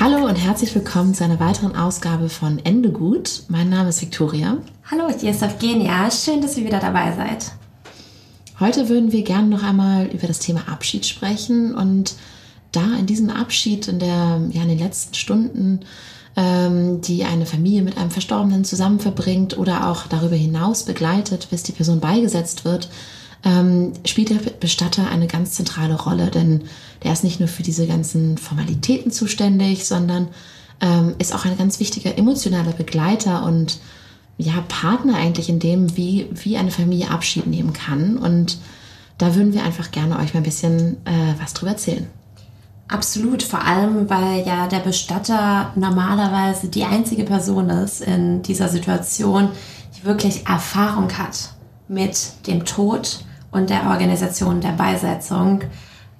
Hallo und herzlich willkommen zu einer weiteren Ausgabe von Ende gut. Mein Name ist Victoria. Hallo, hier ist Evgenia. Schön, dass ihr wieder dabei seid. Heute würden wir gerne noch einmal über das Thema Abschied sprechen und da in diesem Abschied in, der, ja, in den letzten Stunden ähm, die eine Familie mit einem Verstorbenen zusammen verbringt oder auch darüber hinaus begleitet, bis die Person beigesetzt wird, ähm, spielt der Bestatter eine ganz zentrale Rolle, denn der ist nicht nur für diese ganzen Formalitäten zuständig, sondern ähm, ist auch ein ganz wichtiger emotionaler Begleiter und ja, Partner eigentlich in dem, wie, wie eine Familie Abschied nehmen kann. Und da würden wir einfach gerne euch mal ein bisschen äh, was drüber erzählen. Absolut, vor allem weil ja der Bestatter normalerweise die einzige Person ist in dieser Situation, die wirklich Erfahrung hat mit dem Tod und der Organisation der Beisetzung,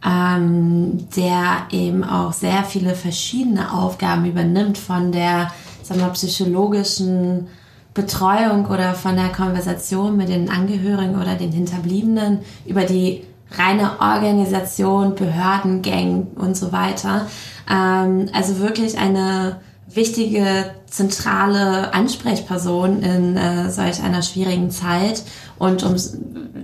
ähm, der eben auch sehr viele verschiedene Aufgaben übernimmt von der sagen wir, psychologischen Betreuung oder von der Konversation mit den Angehörigen oder den Hinterbliebenen über die reine Organisation, Behördengang und so weiter. Ähm, also wirklich eine wichtige zentrale Ansprechperson in äh, solch einer schwierigen Zeit und um,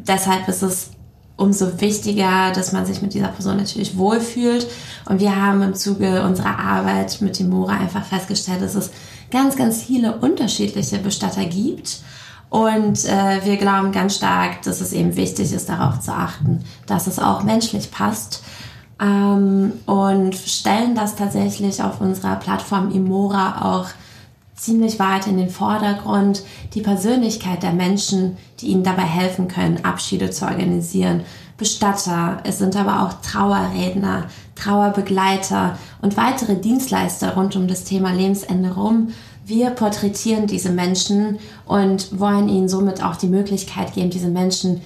deshalb ist es umso wichtiger, dass man sich mit dieser Person natürlich wohlfühlt. Und wir haben im Zuge unserer Arbeit mit dem Mora einfach festgestellt, dass es ganz, ganz viele unterschiedliche Bestatter gibt und äh, wir glauben ganz stark, dass es eben wichtig ist, darauf zu achten, dass es auch menschlich passt. Ähm, und stellen das tatsächlich auf unserer Plattform Imora auch ziemlich weit in den Vordergrund, die Persönlichkeit der Menschen, die ihnen dabei helfen können, Abschiede zu organisieren. Bestatter, es sind aber auch Trauerredner, Trauerbegleiter und weitere Dienstleister rund um das Thema Lebensende rum, wir porträtieren diese Menschen und wollen ihnen somit auch die Möglichkeit geben, diese Menschen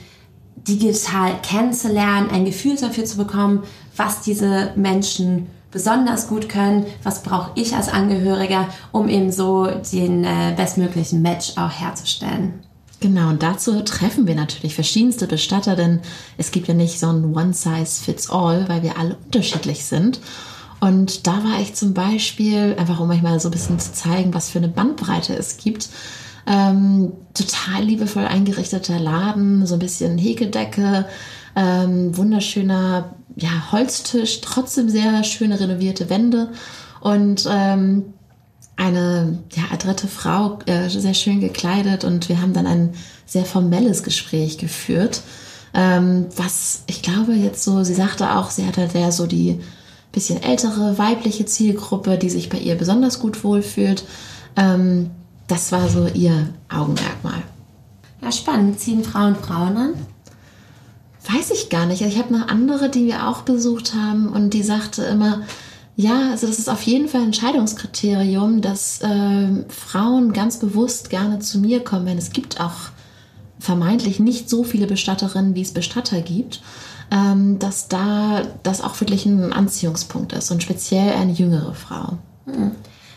digital kennenzulernen, ein Gefühl dafür zu bekommen, was diese Menschen besonders gut können, was brauche ich als Angehöriger, um eben so den äh, bestmöglichen Match auch herzustellen. Genau, und dazu treffen wir natürlich verschiedenste Bestatter, denn es gibt ja nicht so ein One-Size-Fits-All, weil wir alle unterschiedlich sind. Und da war ich zum Beispiel, einfach um euch mal so ein bisschen zu zeigen, was für eine Bandbreite es gibt, ähm, total liebevoll eingerichteter Laden, so ein bisschen Häkeldecke, ähm, wunderschöner ja, Holztisch, trotzdem sehr schöne renovierte Wände und ähm, eine ja, adrette Frau, äh, sehr schön gekleidet und wir haben dann ein sehr formelles Gespräch geführt, ähm, was ich glaube jetzt so, sie sagte auch, sie hatte der so die bisschen ältere weibliche Zielgruppe, die sich bei ihr besonders gut wohlfühlt. Ähm, das war so ihr Augenmerkmal. Ja, spannend. Ziehen Frauen Frauen an? Weiß ich gar nicht. Ich habe eine andere, die wir auch besucht haben und die sagte immer, ja, also das ist auf jeden Fall ein Entscheidungskriterium, dass äh, Frauen ganz bewusst gerne zu mir kommen, wenn es gibt auch vermeintlich nicht so viele Bestatterinnen, wie es Bestatter gibt ähm, dass da das auch wirklich ein Anziehungspunkt ist und speziell eine jüngere Frau. Hm.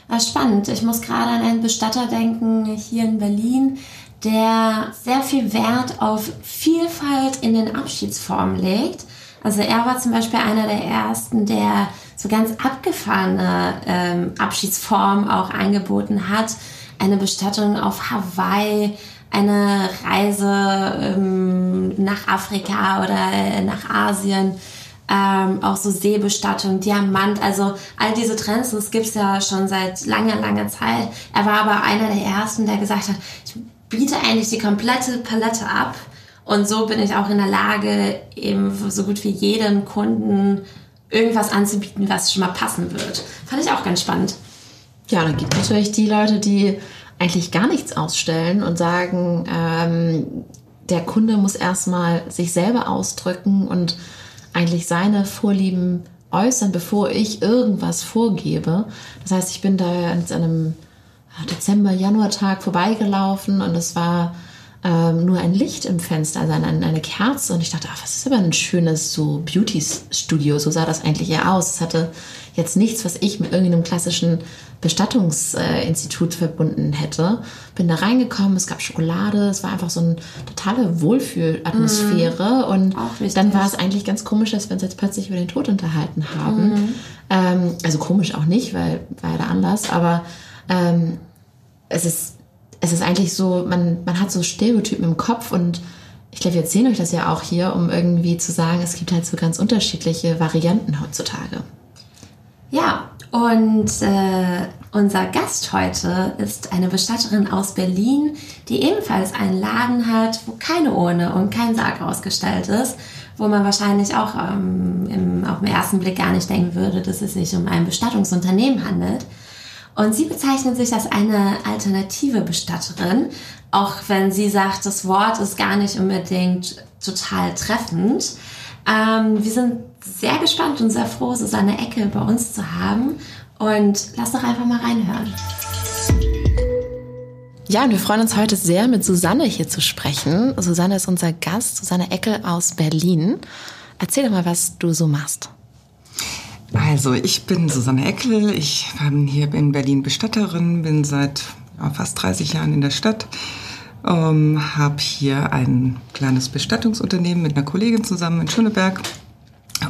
Ja, spannend. Ich muss gerade an einen Bestatter denken hier in Berlin, der sehr viel Wert auf Vielfalt in den Abschiedsformen legt. Also er war zum Beispiel einer der ersten, der so ganz abgefahrene ähm, Abschiedsformen auch angeboten hat. Eine Bestattung auf Hawaii, eine Reise ähm, nach Afrika oder äh, nach Asien, ähm, auch so Seebestattung, Diamant, also all diese Trends, das gibt's ja schon seit langer, langer Zeit. Er war aber einer der ersten, der gesagt hat, ich biete eigentlich die komplette Palette ab und so bin ich auch in der Lage, eben so gut wie jedem Kunden irgendwas anzubieten, was schon mal passen wird. Fand ich auch ganz spannend. Ja, dann gibt es natürlich die Leute, die eigentlich gar nichts ausstellen und sagen, ähm, der Kunde muss erstmal sich selber ausdrücken und eigentlich seine Vorlieben äußern, bevor ich irgendwas vorgebe. Das heißt, ich bin da an einem Dezember, Januartag vorbeigelaufen und es war ähm, nur ein Licht im Fenster, also eine, eine Kerze. Und ich dachte, ach, was ist aber ein schönes so Beauty-Studio. So sah das eigentlich eher aus. Es hatte jetzt nichts, was ich mit irgendeinem klassischen Bestattungsinstitut verbunden hätte. Bin da reingekommen, es gab Schokolade, es war einfach so eine totale Wohlfühlatmosphäre. Mm, und dann war es eigentlich ganz komisch, dass wir uns jetzt plötzlich über den Tod unterhalten haben. Mm. Ähm, also komisch auch nicht, weil war ja da anders, aber ähm, es ist es ist eigentlich so, man, man hat so Stereotypen im Kopf und ich glaube, wir erzählen euch das ja auch hier, um irgendwie zu sagen, es gibt halt so ganz unterschiedliche Varianten heutzutage. Ja, und äh, unser Gast heute ist eine Bestatterin aus Berlin, die ebenfalls einen Laden hat, wo keine Urne und kein Sarg ausgestellt ist, wo man wahrscheinlich auch ähm, im, auf den ersten Blick gar nicht denken würde, dass es sich um ein Bestattungsunternehmen handelt. Und sie bezeichnet sich als eine alternative Bestatterin, auch wenn sie sagt, das Wort ist gar nicht unbedingt total treffend. Ähm, wir sind sehr gespannt und sehr froh, Susanne Ecke bei uns zu haben. Und lass doch einfach mal reinhören. Ja, und wir freuen uns heute sehr, mit Susanne hier zu sprechen. Susanne ist unser Gast, Susanne Ecke aus Berlin. Erzähl doch mal, was du so machst. Also, ich bin Susanne Eckel. Ich bin hier in Berlin Bestatterin, bin seit fast 30 Jahren in der Stadt. Ähm, habe hier ein kleines Bestattungsunternehmen mit einer Kollegin zusammen in Schöneberg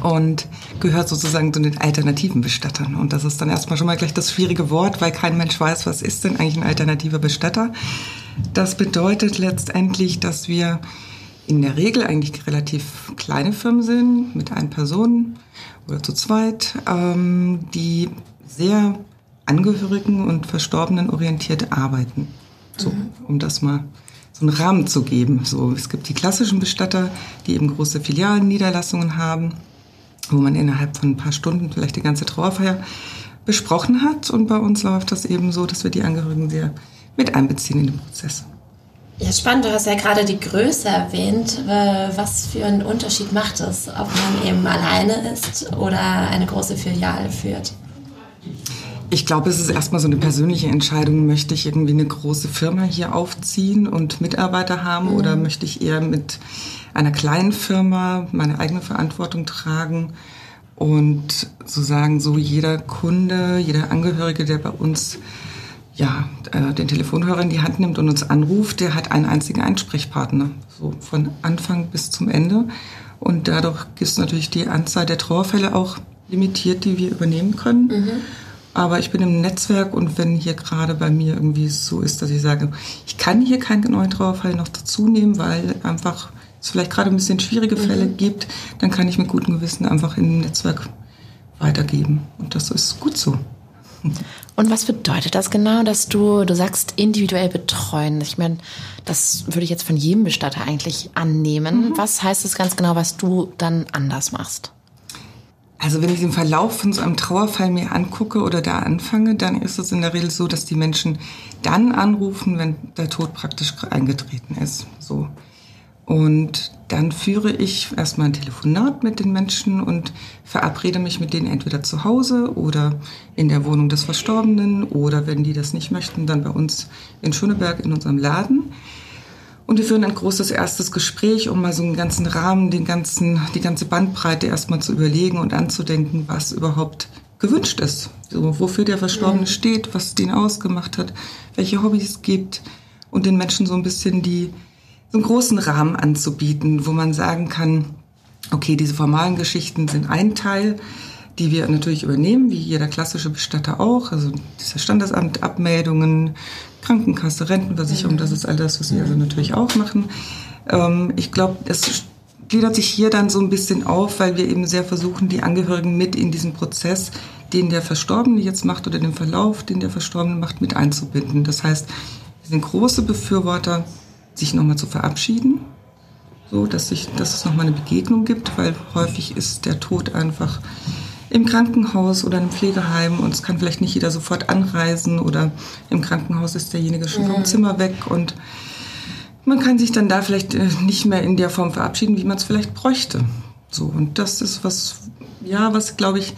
und gehört sozusagen zu den alternativen Bestattern. Und das ist dann erstmal schon mal gleich das schwierige Wort, weil kein Mensch weiß, was ist denn eigentlich ein alternativer Bestatter. Das bedeutet letztendlich, dass wir in der Regel eigentlich relativ kleine Firmen sind mit ein Personen oder zu zweit, ähm, die sehr Angehörigen und Verstorbenen orientiert arbeiten. So, mhm. um das mal so einen Rahmen zu geben. So, es gibt die klassischen Bestatter, die eben große Filialen, Niederlassungen haben, wo man innerhalb von ein paar Stunden vielleicht die ganze Trauerfeier besprochen hat. Und bei uns läuft das eben so, dass wir die Angehörigen sehr mit einbeziehen in den Prozess. Ja, spannend. Du hast ja gerade die Größe erwähnt. Was für einen Unterschied macht es, ob man eben alleine ist oder eine große Filiale führt? Ich glaube, es ist erstmal so eine persönliche Entscheidung. Möchte ich irgendwie eine große Firma hier aufziehen und Mitarbeiter haben mhm. oder möchte ich eher mit einer kleinen Firma meine eigene Verantwortung tragen und so sagen, so jeder Kunde, jeder Angehörige, der bei uns ja, äh, den Telefonhörer in die Hand nimmt und uns anruft, der hat einen einzigen Ansprechpartner, so von Anfang bis zum Ende. Und dadurch ist natürlich die Anzahl der Trauerfälle auch limitiert, die wir übernehmen können. Mhm. Aber ich bin im Netzwerk und wenn hier gerade bei mir irgendwie so ist, dass ich sage, ich kann hier keinen neuen Trauerfall noch dazu nehmen, weil einfach es vielleicht gerade ein bisschen schwierige Fälle mhm. gibt, dann kann ich mit gutem Gewissen einfach in im Netzwerk weitergeben. Und das ist gut so. Und was bedeutet das genau, dass du, du sagst, individuell betreuen? Ich meine, das würde ich jetzt von jedem Bestatter eigentlich annehmen. Mhm. Was heißt das ganz genau, was du dann anders machst? Also wenn ich den Verlauf von so einem Trauerfall mir angucke oder da anfange, dann ist es in der Regel so, dass die Menschen dann anrufen, wenn der Tod praktisch eingetreten ist. So. Und dann führe ich erstmal ein Telefonat mit den Menschen und verabrede mich mit denen entweder zu Hause oder in der Wohnung des Verstorbenen oder wenn die das nicht möchten, dann bei uns in Schöneberg in unserem Laden. Und wir führen ein großes erstes Gespräch, um mal so einen ganzen Rahmen, den ganzen, die ganze Bandbreite erstmal zu überlegen und anzudenken, was überhaupt gewünscht ist. So, wofür der Verstorbene steht, was den ausgemacht hat, welche Hobbys es gibt, und den Menschen so ein bisschen die, so einen großen Rahmen anzubieten, wo man sagen kann, okay, diese formalen Geschichten sind ein Teil, die wir natürlich übernehmen, wie jeder klassische Bestatter auch. Also diese Standesamt, Abmeldungen, Krankenkasse, Rentenversicherung, das ist all das, was Sie also natürlich auch machen. Ähm, ich glaube, es gliedert sich hier dann so ein bisschen auf, weil wir eben sehr versuchen, die Angehörigen mit in diesen Prozess, den der Verstorbene jetzt macht oder den Verlauf, den der Verstorbene macht, mit einzubinden. Das heißt, wir sind große Befürworter, sich nochmal zu verabschieden, so dass, sich, dass es nochmal eine Begegnung gibt, weil häufig ist der Tod einfach im Krankenhaus oder im Pflegeheim und es kann vielleicht nicht jeder sofort anreisen oder im Krankenhaus ist derjenige schon vom Zimmer weg und man kann sich dann da vielleicht äh, nicht mehr in der Form verabschieden, wie man es vielleicht bräuchte. So und das ist was, ja, was glaube ich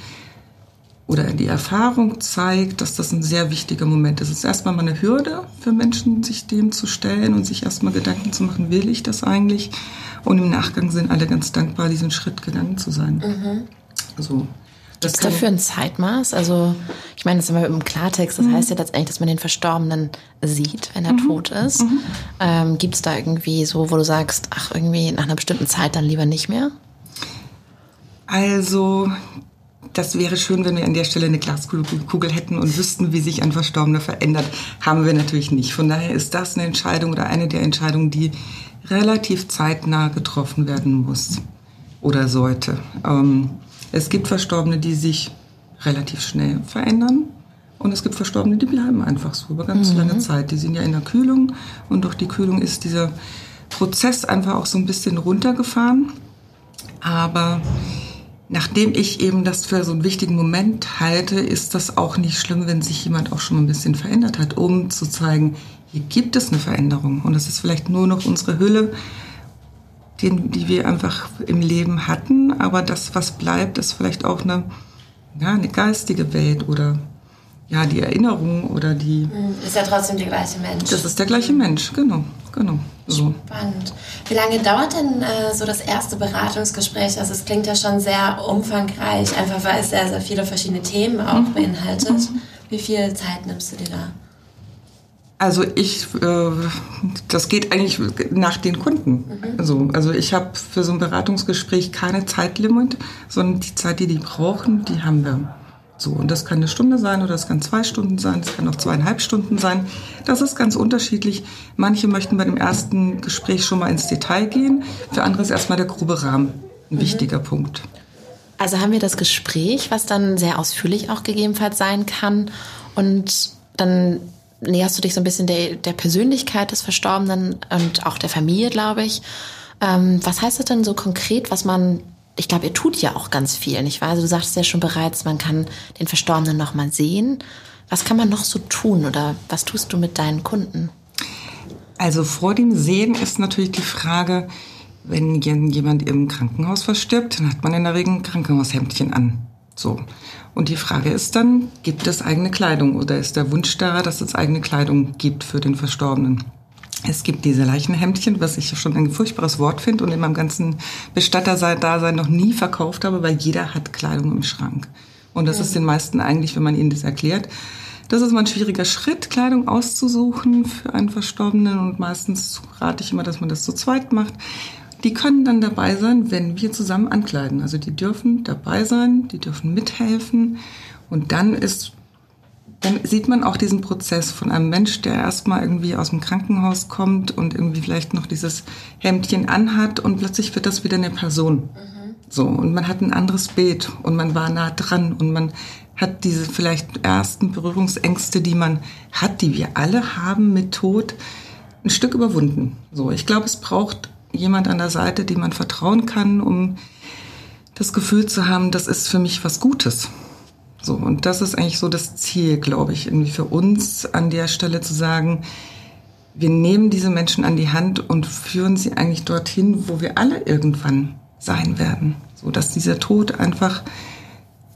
oder die Erfahrung zeigt, dass das ein sehr wichtiger Moment ist. Es ist erstmal mal eine Hürde für Menschen, sich dem zu stellen und sich erstmal Gedanken zu machen, will ich das eigentlich? Und im Nachgang sind alle ganz dankbar, diesen Schritt gegangen zu sein. Mhm. So. Gibt es dafür ein Zeitmaß? Also, ich meine, das ist immer im Klartext, das mhm. heißt ja letztendlich, dass man den Verstorbenen sieht, wenn er mhm. tot ist. Mhm. Ähm, Gibt es da irgendwie so, wo du sagst, ach, irgendwie nach einer bestimmten Zeit dann lieber nicht mehr? Also, das wäre schön, wenn wir an der Stelle eine Glaskugel hätten und wüssten, wie sich ein Verstorbener verändert. Haben wir natürlich nicht. Von daher ist das eine Entscheidung oder eine der Entscheidungen, die relativ zeitnah getroffen werden muss oder sollte. Ähm, es gibt Verstorbene, die sich relativ schnell verändern. Und es gibt Verstorbene, die bleiben einfach so über ganz mhm. lange Zeit. Die sind ja in der Kühlung und durch die Kühlung ist dieser Prozess einfach auch so ein bisschen runtergefahren. Aber nachdem ich eben das für so einen wichtigen Moment halte, ist das auch nicht schlimm, wenn sich jemand auch schon ein bisschen verändert hat, um zu zeigen, hier gibt es eine Veränderung. Und es ist vielleicht nur noch unsere Hülle den, die wir einfach im Leben hatten. Aber das, was bleibt, ist vielleicht auch eine, ja, eine geistige Welt oder ja, die Erinnerung oder die. Mhm, ist ja trotzdem der gleiche Mensch. Das ist der gleiche Mensch, genau, genau. So. Spannend. Wie lange dauert denn äh, so das erste Beratungsgespräch? Also es klingt ja schon sehr umfangreich, einfach weil es sehr, sehr viele verschiedene Themen auch mhm. beinhaltet. Mhm. Wie viel Zeit nimmst du dir da? Also ich, äh, das geht eigentlich nach den Kunden. Mhm. Also, also ich habe für so ein Beratungsgespräch keine Zeitlimit, sondern die Zeit, die die brauchen, die haben wir. So, und das kann eine Stunde sein oder das kann zwei Stunden sein, das kann auch zweieinhalb Stunden sein. Das ist ganz unterschiedlich. Manche möchten bei dem ersten Gespräch schon mal ins Detail gehen, für andere ist erstmal der grobe Rahmen ein mhm. wichtiger Punkt. Also haben wir das Gespräch, was dann sehr ausführlich auch gegebenenfalls sein kann und dann näherst du dich so ein bisschen der, der Persönlichkeit des Verstorbenen und auch der Familie, glaube ich. Ähm, was heißt das denn so konkret, was man, ich glaube, ihr tut ja auch ganz viel, nicht wahr? Also du sagst ja schon bereits, man kann den Verstorbenen noch mal sehen. Was kann man noch so tun oder was tust du mit deinen Kunden? Also vor dem Sehen ist natürlich die Frage, wenn jemand im Krankenhaus verstirbt, dann hat man in der Regel ein Krankenhaushemdchen an. So. Und die Frage ist dann, gibt es eigene Kleidung oder ist der Wunsch da, dass es eigene Kleidung gibt für den Verstorbenen? Es gibt diese Leichenhemdchen, was ich schon ein furchtbares Wort finde und in meinem ganzen Bestatterdasein noch nie verkauft habe, weil jeder hat Kleidung im Schrank. Und das ja. ist den meisten eigentlich, wenn man ihnen das erklärt, das ist mal ein schwieriger Schritt, Kleidung auszusuchen für einen Verstorbenen. Und meistens rate ich immer, dass man das zu zweit macht. Die können dann dabei sein, wenn wir zusammen ankleiden. Also die dürfen dabei sein, die dürfen mithelfen. Und dann ist, dann sieht man auch diesen Prozess von einem Mensch, der erstmal irgendwie aus dem Krankenhaus kommt und irgendwie vielleicht noch dieses Hemdchen anhat und plötzlich wird das wieder eine Person. Mhm. So. Und man hat ein anderes Bild und man war nah dran und man hat diese vielleicht ersten Berührungsängste, die man hat, die wir alle haben mit Tod, ein Stück überwunden. So. Ich glaube, es braucht jemand an der Seite, dem man vertrauen kann, um das Gefühl zu haben, das ist für mich was Gutes. So, und das ist eigentlich so das Ziel, glaube ich, irgendwie für uns an der Stelle zu sagen, wir nehmen diese Menschen an die Hand und führen sie eigentlich dorthin, wo wir alle irgendwann sein werden. So dass dieser Tod einfach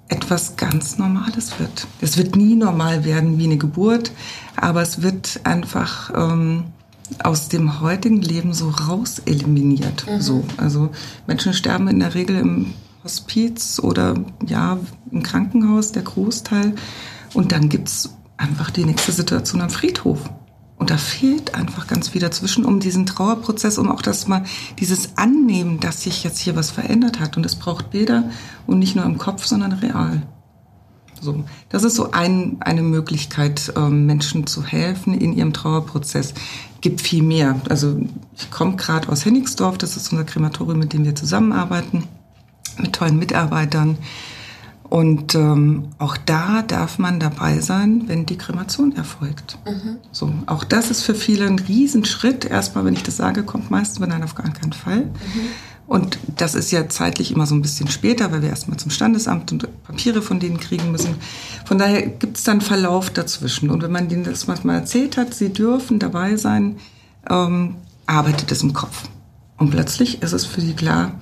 etwas ganz Normales wird. Es wird nie normal werden wie eine Geburt, aber es wird einfach ähm, aus dem heutigen Leben so raus eliminiert. Mhm. So, also Menschen sterben in der Regel im Hospiz oder ja im Krankenhaus, der Großteil. Und dann gibt's einfach die nächste Situation am Friedhof. Und da fehlt einfach ganz viel dazwischen, um diesen Trauerprozess, um auch das mal, dieses Annehmen, dass sich jetzt hier was verändert hat. Und es braucht Bilder und nicht nur im Kopf, sondern real. So, das ist so ein, eine Möglichkeit, ähm, Menschen zu helfen in ihrem Trauerprozess. Gibt viel mehr. Also ich komme gerade aus Hennigsdorf, das ist unser Krematorium, mit dem wir zusammenarbeiten, mit tollen Mitarbeitern. Und ähm, auch da darf man dabei sein, wenn die Kremation erfolgt. Mhm. So, auch das ist für viele ein Riesenschritt. Erstmal, wenn ich das sage, kommt meistens, wenn nein, auf gar keinen Fall. Mhm. Und das ist ja zeitlich immer so ein bisschen später, weil wir erstmal zum Standesamt und Papiere von denen kriegen müssen. Von daher gibt es dann Verlauf dazwischen. Und wenn man denen das mal erzählt hat, sie dürfen dabei sein, ähm, arbeitet es im Kopf. Und plötzlich ist es für sie klar,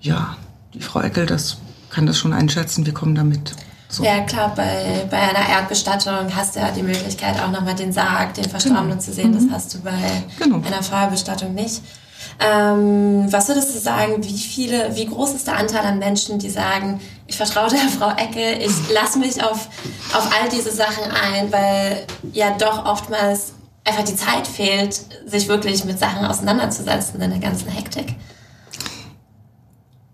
ja, die Frau Eckel, das kann das schon einschätzen, wir kommen damit. So. Ja, klar, bei, bei einer Erdbestattung hast du ja die Möglichkeit, auch nochmal den Sarg, den Verstorbenen genau. zu sehen. Das mhm. hast du bei genau. einer Feuerbestattung nicht. Ähm, was würdest du sagen, wie viele, wie groß ist der Anteil an Menschen, die sagen, ich vertraue der Frau Ecke, ich lasse mich auf, auf all diese Sachen ein, weil ja doch oftmals einfach die Zeit fehlt, sich wirklich mit Sachen auseinanderzusetzen in der ganzen Hektik?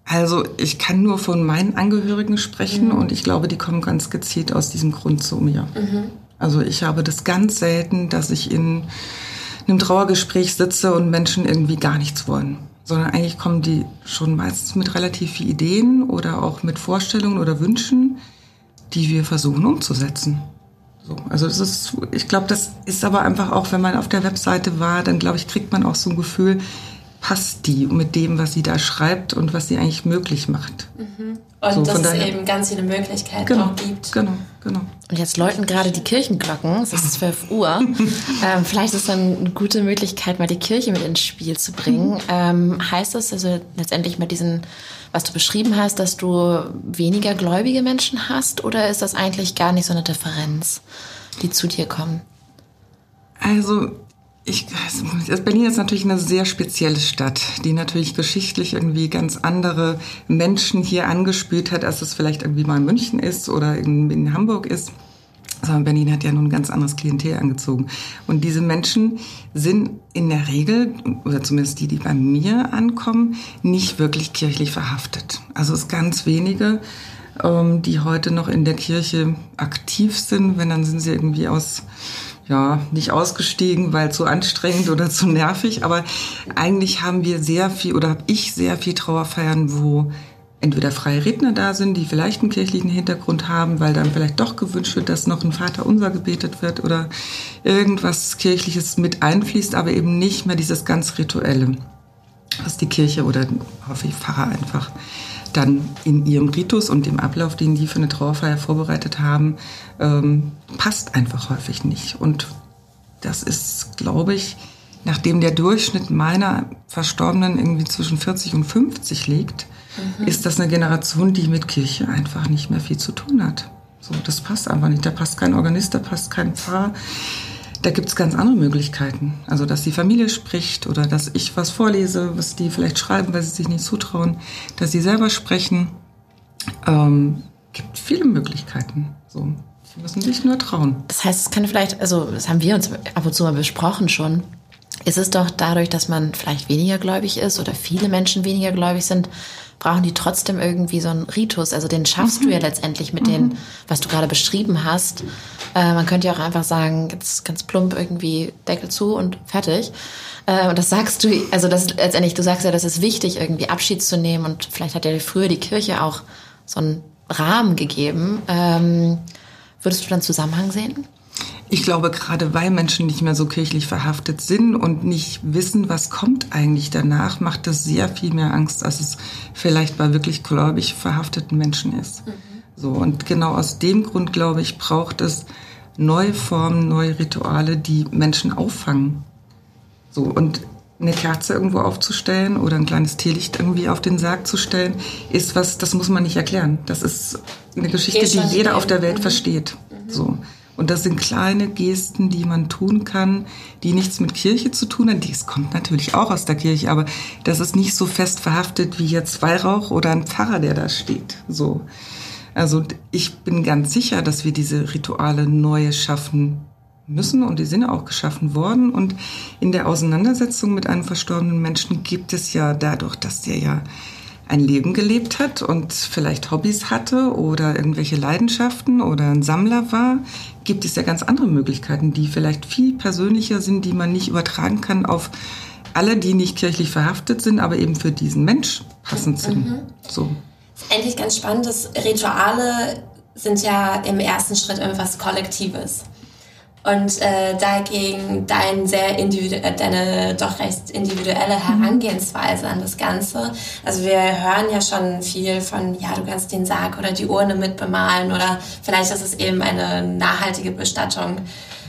Also ich kann nur von meinen Angehörigen sprechen mhm. und ich glaube, die kommen ganz gezielt aus diesem Grund zu mir. Mhm. Also ich habe das ganz selten, dass ich in einem Trauergespräch sitze und Menschen irgendwie gar nichts wollen, sondern eigentlich kommen die schon meistens mit relativ viel Ideen oder auch mit Vorstellungen oder Wünschen, die wir versuchen umzusetzen. So, also das ist, ich glaube, das ist aber einfach auch, wenn man auf der Webseite war, dann glaube ich, kriegt man auch so ein Gefühl, passt die mit dem, was sie da schreibt und was sie eigentlich möglich macht. Mhm. Und so, dass es eben ganz viele Möglichkeiten genau, auch gibt. Genau, genau. Und jetzt läuten gerade die Kirchenglocken, es ist 12 Uhr. ähm, vielleicht ist dann eine gute Möglichkeit, mal die Kirche mit ins Spiel zu bringen. Ähm, heißt das also letztendlich mit diesen, was du beschrieben hast, dass du weniger gläubige Menschen hast oder ist das eigentlich gar nicht so eine Differenz, die zu dir kommen? Also ich, also Berlin ist natürlich eine sehr spezielle Stadt, die natürlich geschichtlich irgendwie ganz andere Menschen hier angespült hat, als es vielleicht irgendwie mal in München ist oder in, in Hamburg ist. Sondern Berlin hat ja nun ein ganz anderes Klientel angezogen. Und diese Menschen sind in der Regel, oder zumindest die, die bei mir ankommen, nicht wirklich kirchlich verhaftet. Also es ganz wenige, ähm, die heute noch in der Kirche aktiv sind. Wenn, dann sind sie irgendwie aus ja, nicht ausgestiegen, weil zu anstrengend oder zu nervig. Aber eigentlich haben wir sehr viel oder habe ich sehr viel Trauerfeiern, wo entweder freie Redner da sind, die vielleicht einen kirchlichen Hintergrund haben, weil dann vielleicht doch gewünscht wird, dass noch ein Vater unser gebetet wird oder irgendwas Kirchliches mit einfließt, aber eben nicht mehr dieses ganz Rituelle, was die Kirche oder hoffe ich Pfarrer einfach dann in ihrem Ritus und dem Ablauf, den die für eine Trauerfeier vorbereitet haben, ähm, passt einfach häufig nicht. Und das ist, glaube ich, nachdem der Durchschnitt meiner Verstorbenen irgendwie zwischen 40 und 50 liegt, mhm. ist das eine Generation, die mit Kirche einfach nicht mehr viel zu tun hat. So, das passt einfach nicht. Da passt kein Organist, da passt kein Pfarrer. Da gibt es ganz andere Möglichkeiten. Also, dass die Familie spricht oder dass ich was vorlese, was die vielleicht schreiben, weil sie sich nicht zutrauen, dass sie selber sprechen. Ähm, gibt viele Möglichkeiten. So. Sie müssen sich nur trauen. Das heißt, es kann vielleicht, also das haben wir uns ab und zu mal besprochen schon, ist es doch dadurch, dass man vielleicht weniger gläubig ist oder viele Menschen weniger gläubig sind, brauchen die trotzdem irgendwie so einen Ritus. Also den schaffst mhm. du ja letztendlich mit mhm. den, was du gerade beschrieben hast. Äh, man könnte ja auch einfach sagen, jetzt ganz plump irgendwie Deckel zu und fertig. Äh, und das sagst du, also das letztendlich, du sagst ja, das ist wichtig, irgendwie Abschied zu nehmen. Und vielleicht hat ja früher die Kirche auch so einen Rahmen gegeben. Ähm, würdest du dann Zusammenhang sehen? Ich glaube, gerade weil Menschen nicht mehr so kirchlich verhaftet sind und nicht wissen, was kommt eigentlich danach, macht das sehr viel mehr Angst, als es vielleicht bei wirklich gläubig verhafteten Menschen ist. Mhm. So, und genau aus dem Grund, glaube ich, braucht es neue Formen, neue Rituale, die Menschen auffangen. So, und eine Kerze irgendwo aufzustellen oder ein kleines Teelicht irgendwie auf den Sarg zu stellen, ist was, das muss man nicht erklären. Das ist eine Geschichte, die jeder auf der Welt mhm. versteht. Mhm. So. Und das sind kleine Gesten, die man tun kann, die nichts mit Kirche zu tun haben. Dies kommt natürlich auch aus der Kirche, aber das ist nicht so fest verhaftet wie jetzt Weihrauch oder ein Pfarrer, der da steht. So. Also ich bin ganz sicher, dass wir diese Rituale neu schaffen müssen und die sind auch geschaffen worden. Und in der Auseinandersetzung mit einem verstorbenen Menschen gibt es ja dadurch, dass der ja ein Leben gelebt hat und vielleicht Hobbys hatte oder irgendwelche Leidenschaften oder ein Sammler war, gibt es ja ganz andere Möglichkeiten, die vielleicht viel persönlicher sind, die man nicht übertragen kann auf alle, die nicht kirchlich verhaftet sind, aber eben für diesen Mensch passend sind. Mhm. So. Eigentlich ganz spannend, dass Rituale sind ja im ersten Schritt irgendwas Kollektives. Und äh, dagegen dein sehr individuell, deine doch recht individuelle mhm. Herangehensweise an das Ganze. Also wir hören ja schon viel von, ja, du kannst den Sarg oder die Urne mit bemalen oder vielleicht ist es eben eine nachhaltige Bestattung.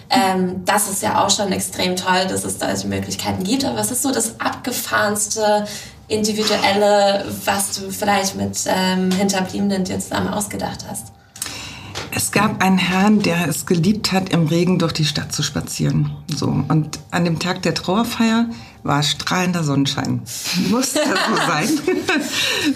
Ähm, das ist ja auch schon extrem toll, dass es solche Möglichkeiten gibt. Aber was ist so das abgefahrenste, individuelle, was du vielleicht mit ähm, Hinterbliebenen dir zusammen ausgedacht hast? Es gab einen Herrn, der es geliebt hat, im Regen durch die Stadt zu spazieren. So. Und an dem Tag der Trauerfeier war strahlender Sonnenschein. Muss das so sein?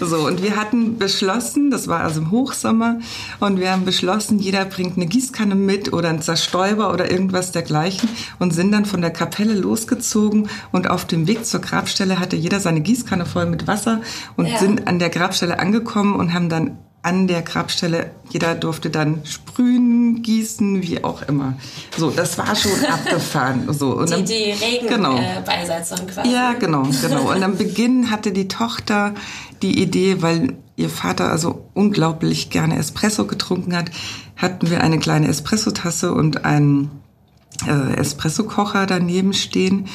so. Und wir hatten beschlossen, das war also im Hochsommer, und wir haben beschlossen, jeder bringt eine Gießkanne mit oder einen Zerstäuber oder irgendwas dergleichen und sind dann von der Kapelle losgezogen und auf dem Weg zur Grabstelle hatte jeder seine Gießkanne voll mit Wasser und ja. sind an der Grabstelle angekommen und haben dann an der Grabstelle. Jeder durfte dann sprühen, gießen, wie auch immer. So, das war schon abgefahren. So, und die, die Regenbeisetzung genau. äh, quasi. Ja, genau, genau. Und am Beginn hatte die Tochter die Idee, weil ihr Vater also unglaublich gerne Espresso getrunken hat, hatten wir eine kleine Espressotasse und einen äh, Espressokocher daneben stehen.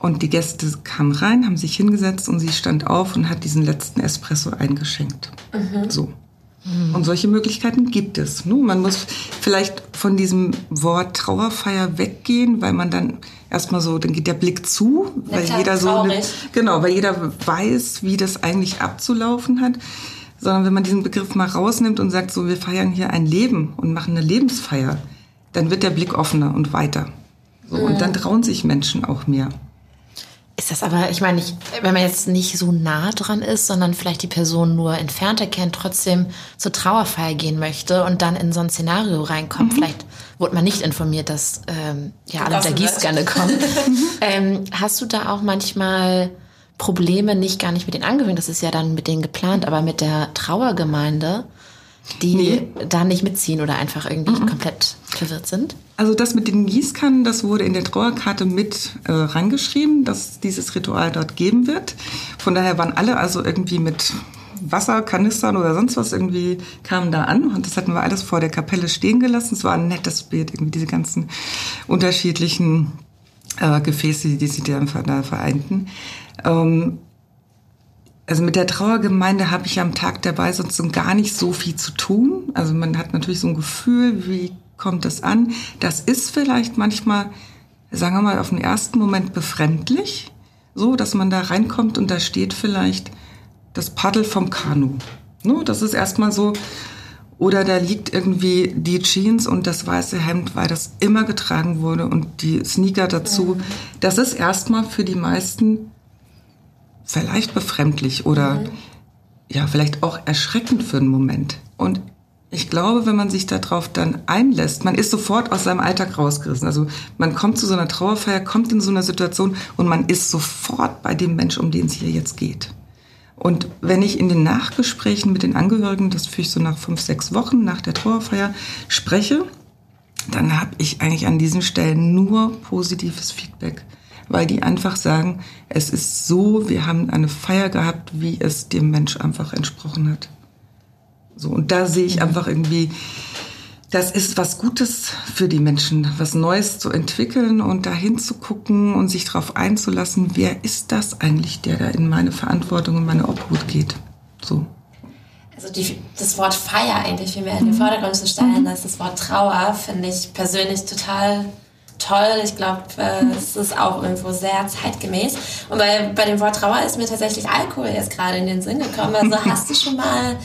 Und die Gäste kamen rein, haben sich hingesetzt und sie stand auf und hat diesen letzten Espresso eingeschenkt. Mhm. So. Und solche Möglichkeiten gibt es. Ne? Man muss vielleicht von diesem Wort Trauerfeier weggehen, weil man dann erstmal so, dann geht der Blick zu, weil klar, jeder so eine, genau, weil jeder weiß, wie das eigentlich abzulaufen hat. Sondern wenn man diesen Begriff mal rausnimmt und sagt, so, wir feiern hier ein Leben und machen eine Lebensfeier, dann wird der Blick offener und weiter. So, mhm. Und dann trauen sich Menschen auch mehr. Ist das aber, ich meine, ich, wenn man jetzt nicht so nah dran ist, sondern vielleicht die Person nur entfernter kennt, trotzdem zur Trauerfeier gehen möchte und dann in so ein Szenario reinkommt, mhm. vielleicht wurde man nicht informiert, dass ähm, ja alle mit der Gießkanne kommen. ähm, hast du da auch manchmal Probleme, nicht gar nicht mit den Angehörigen, das ist ja dann mit denen geplant, aber mit der Trauergemeinde? Die nee. da nicht mitziehen oder einfach irgendwie mhm. komplett verwirrt sind? Also das mit den Gießkannen, das wurde in der Trauerkarte mit äh, reingeschrieben, dass dieses Ritual dort geben wird. Von daher waren alle also irgendwie mit Wasserkanistern oder sonst was irgendwie kamen da an und das hatten wir alles vor der Kapelle stehen gelassen. Es war ein nettes Bild, irgendwie diese ganzen unterschiedlichen äh, Gefäße, die sich da vereinten. Ähm, also mit der Trauergemeinde habe ich am Tag dabei sonst gar nicht so viel zu tun. Also man hat natürlich so ein Gefühl, wie kommt das an? Das ist vielleicht manchmal, sagen wir mal, auf den ersten Moment befremdlich, so dass man da reinkommt und da steht vielleicht das Paddel vom Kanu. No, das ist erstmal so. Oder da liegt irgendwie die Jeans und das weiße Hemd, weil das immer getragen wurde und die Sneaker dazu. Das ist erstmal für die meisten vielleicht befremdlich oder mhm. ja, vielleicht auch erschreckend für einen Moment. Und ich glaube, wenn man sich darauf dann einlässt, man ist sofort aus seinem Alltag rausgerissen. Also man kommt zu so einer Trauerfeier, kommt in so einer Situation und man ist sofort bei dem Mensch, um den es hier jetzt geht. Und wenn ich in den Nachgesprächen mit den Angehörigen, das führe ich so nach fünf, sechs Wochen nach der Trauerfeier, spreche, dann habe ich eigentlich an diesen Stellen nur positives Feedback weil die einfach sagen, es ist so, wir haben eine Feier gehabt, wie es dem Mensch einfach entsprochen hat. So, und da sehe ich mhm. einfach irgendwie, das ist was Gutes für die Menschen, was Neues zu entwickeln und dahin zu gucken und sich darauf einzulassen, wer ist das eigentlich, der da in meine Verantwortung und meine Obhut geht. So. Also die, das Wort Feier eigentlich viel mehr in den mhm. Vordergrund zu stellen, mhm. als das Wort Trauer, finde ich persönlich total toll. Ich glaube, äh, es ist auch irgendwo sehr zeitgemäß. Und bei, bei dem Wort Trauer ist mir tatsächlich Alkohol jetzt gerade in den Sinn gekommen. Also hast du schon mal,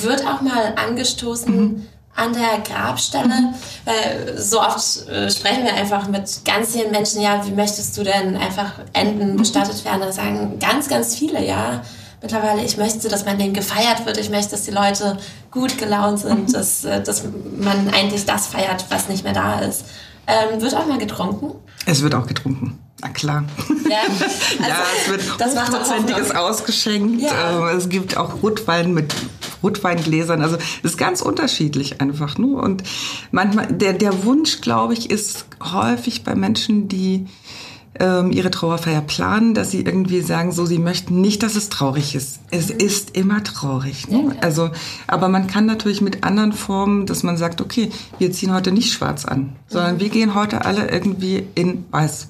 wird auch mal angestoßen mhm. an der Grabstelle? Mhm. Weil so oft äh, sprechen wir einfach mit ganz vielen Menschen, ja, wie möchtest du denn einfach enden, bestattet werden? Da sagen ganz, ganz viele, ja. Mittlerweile, ich möchte, dass mein Leben gefeiert wird. Ich möchte, dass die Leute gut gelaunt sind, dass, äh, dass man eigentlich das feiert, was nicht mehr da ist. Ähm, wird auch mal getrunken? Es wird auch getrunken. Na klar. Ja, also, ja es wird hochprozentiges ausgeschenkt. Ja. Ähm, es gibt auch Rotwein mit Rotweingläsern. Also es ist ganz unterschiedlich einfach nur. Und manchmal, der, der Wunsch, glaube ich, ist häufig bei Menschen, die ähm, ihre Trauerfeier planen, dass sie irgendwie sagen, so sie möchten nicht, dass es traurig ist. Es mhm. ist immer traurig. Ne? Ja, also, aber man kann natürlich mit anderen Formen, dass man sagt, okay, wir ziehen heute nicht schwarz an, sondern mhm. wir gehen heute alle irgendwie in weiß.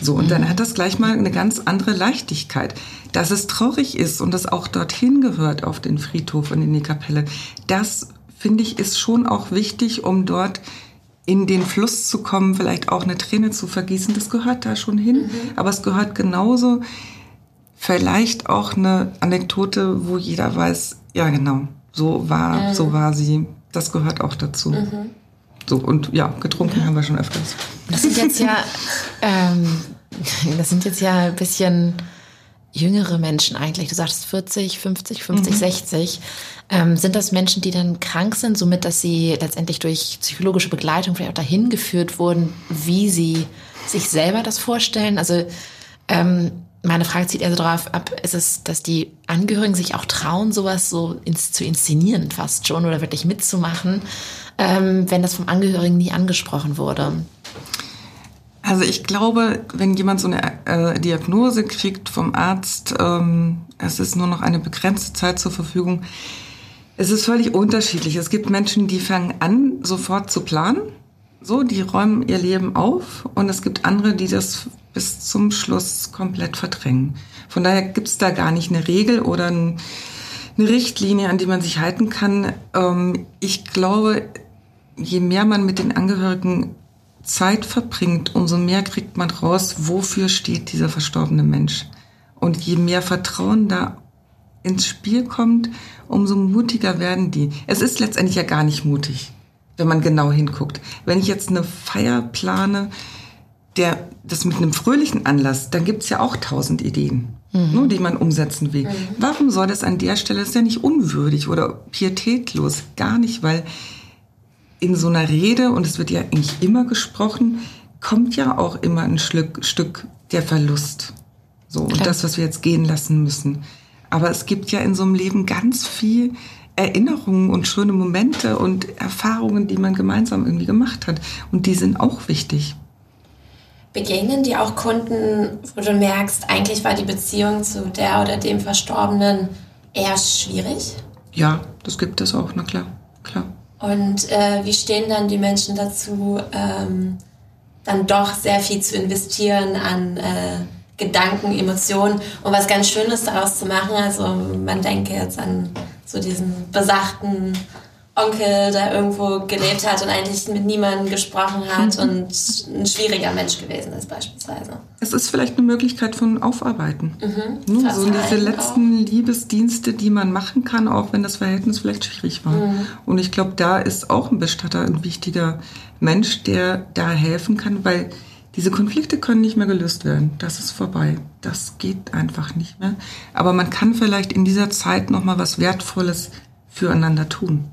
So, und mhm. dann hat das gleich mal eine ganz andere Leichtigkeit. Dass es traurig ist und es auch dorthin gehört auf den Friedhof und in die Kapelle, das finde ich ist schon auch wichtig, um dort in den Fluss zu kommen, vielleicht auch eine Träne zu vergießen, das gehört da schon hin. Mhm. Aber es gehört genauso vielleicht auch eine Anekdote, wo jeder weiß, ja genau, so war, mhm. so war sie. Das gehört auch dazu. Mhm. So, und ja, getrunken haben wir schon öfters. Das sind jetzt ja, ähm, das sind jetzt ja ein bisschen jüngere Menschen eigentlich. Du sagst 40, 50, 50, mhm. 60. Ähm, sind das Menschen, die dann krank sind, somit, dass sie letztendlich durch psychologische Begleitung vielleicht auch dahin geführt wurden, wie sie sich selber das vorstellen? Also ähm, meine Frage zieht eher so drauf ab, ist es, dass die Angehörigen sich auch trauen, sowas so ins, zu inszenieren fast schon oder wirklich mitzumachen, ähm, wenn das vom Angehörigen nie angesprochen wurde? Also ich glaube, wenn jemand so eine äh, Diagnose kriegt vom Arzt, ähm, es ist nur noch eine begrenzte Zeit zur Verfügung, es ist völlig unterschiedlich. Es gibt Menschen, die fangen an, sofort zu planen. So, die räumen ihr Leben auf. Und es gibt andere, die das bis zum Schluss komplett verdrängen. Von daher gibt es da gar nicht eine Regel oder ein, eine Richtlinie, an die man sich halten kann. Ähm, ich glaube, je mehr man mit den Angehörigen Zeit verbringt, umso mehr kriegt man raus, wofür steht dieser verstorbene Mensch. Und je mehr Vertrauen da ins Spiel kommt, umso mutiger werden die. Es ist letztendlich ja gar nicht mutig, wenn man genau hinguckt. Wenn ich jetzt eine Feier plane, der, das mit einem fröhlichen Anlass, dann gibt's ja auch tausend Ideen, mhm. ne, die man umsetzen will. Mhm. Warum soll das an der Stelle, das ist ja nicht unwürdig oder pietätlos, gar nicht, weil in so einer Rede, und es wird ja eigentlich immer gesprochen, kommt ja auch immer ein Stück, Stück der Verlust. So, und das, was wir jetzt gehen lassen müssen. Aber es gibt ja in so einem Leben ganz viel Erinnerungen und schöne Momente und Erfahrungen, die man gemeinsam irgendwie gemacht hat. Und die sind auch wichtig. Begegnen die auch Kunden, wo du merkst, eigentlich war die Beziehung zu der oder dem Verstorbenen eher schwierig? Ja, das gibt es auch, na klar, klar. Und äh, wie stehen dann die Menschen dazu, ähm, dann doch sehr viel zu investieren an äh, Gedanken, Emotionen und was ganz Schönes daraus zu machen. Also man denke jetzt an so diesen besachten Onkel, der irgendwo gelebt hat und eigentlich mit niemandem gesprochen hat mhm. und ein schwieriger Mensch gewesen ist beispielsweise. Es ist vielleicht eine Möglichkeit von Aufarbeiten. Mhm. Ne? So diese letzten auch. Liebesdienste, die man machen kann, auch wenn das Verhältnis vielleicht schwierig war. Mhm. Und ich glaube, da ist auch ein Bestatter ein wichtiger Mensch, der da helfen kann, weil diese Konflikte können nicht mehr gelöst werden. Das ist vorbei. Das geht einfach nicht mehr. Aber man kann vielleicht in dieser Zeit noch mal was Wertvolles füreinander tun.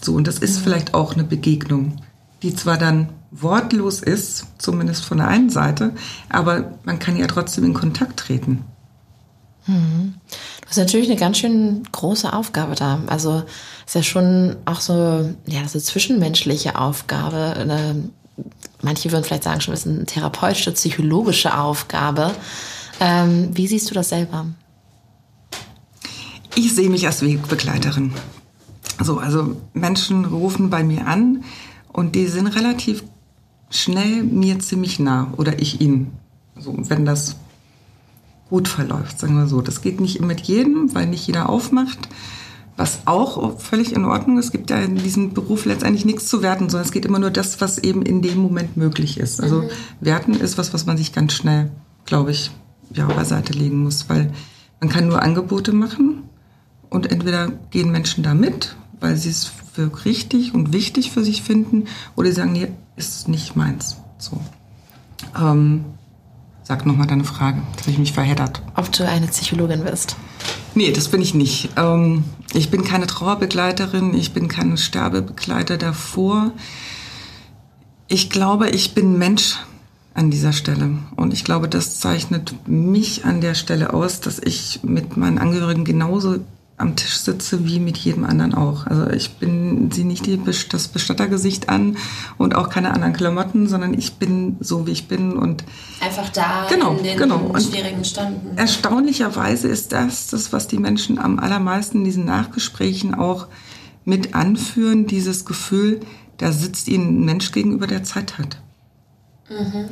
So und das ist mhm. vielleicht auch eine Begegnung, die zwar dann wortlos ist, zumindest von der einen Seite, aber man kann ja trotzdem in Kontakt treten. Mhm. Das ist natürlich eine ganz schön große Aufgabe da. Also ist ja schon auch so, ja, so eine zwischenmenschliche Aufgabe, eine manche würden vielleicht sagen, schon ist eine therapeutische, psychologische Aufgabe. Ähm, wie siehst du das selber? Ich sehe mich als Wegbegleiterin. So, also Menschen rufen bei mir an und die sind relativ schnell mir ziemlich nah oder ich ihnen. So, wenn das gut verläuft, sagen wir so. Das geht nicht mit jedem, weil nicht jeder aufmacht was auch völlig in Ordnung ist. Es gibt ja in diesem Beruf letztendlich nichts zu werten, sondern es geht immer nur das, was eben in dem Moment möglich ist. Also mhm. werten ist was, was man sich ganz schnell, glaube ich, ja, beiseite legen muss, weil man kann nur Angebote machen und entweder gehen Menschen da mit, weil sie es für richtig und wichtig für sich finden, oder sie sagen, nee, ist nicht meins. So. Ähm, sag nochmal deine Frage. Jetzt habe ich mich verheddert. Ob du eine Psychologin wirst? Nee, das bin ich nicht. Ähm, ich bin keine Trauerbegleiterin, ich bin kein Sterbebegleiter davor. Ich glaube, ich bin Mensch an dieser Stelle. Und ich glaube, das zeichnet mich an der Stelle aus, dass ich mit meinen Angehörigen genauso am Tisch sitze wie mit jedem anderen auch. Also ich bin sie nicht die, das Bestattergesicht an und auch keine anderen Klamotten, sondern ich bin so wie ich bin und einfach da genau, in den genau. schwierigen Stunden. Erstaunlicherweise ist das das, was die Menschen am allermeisten in diesen Nachgesprächen auch mit anführen, dieses Gefühl, da sitzt ihnen ein Mensch gegenüber, der Zeit hat. Mhm.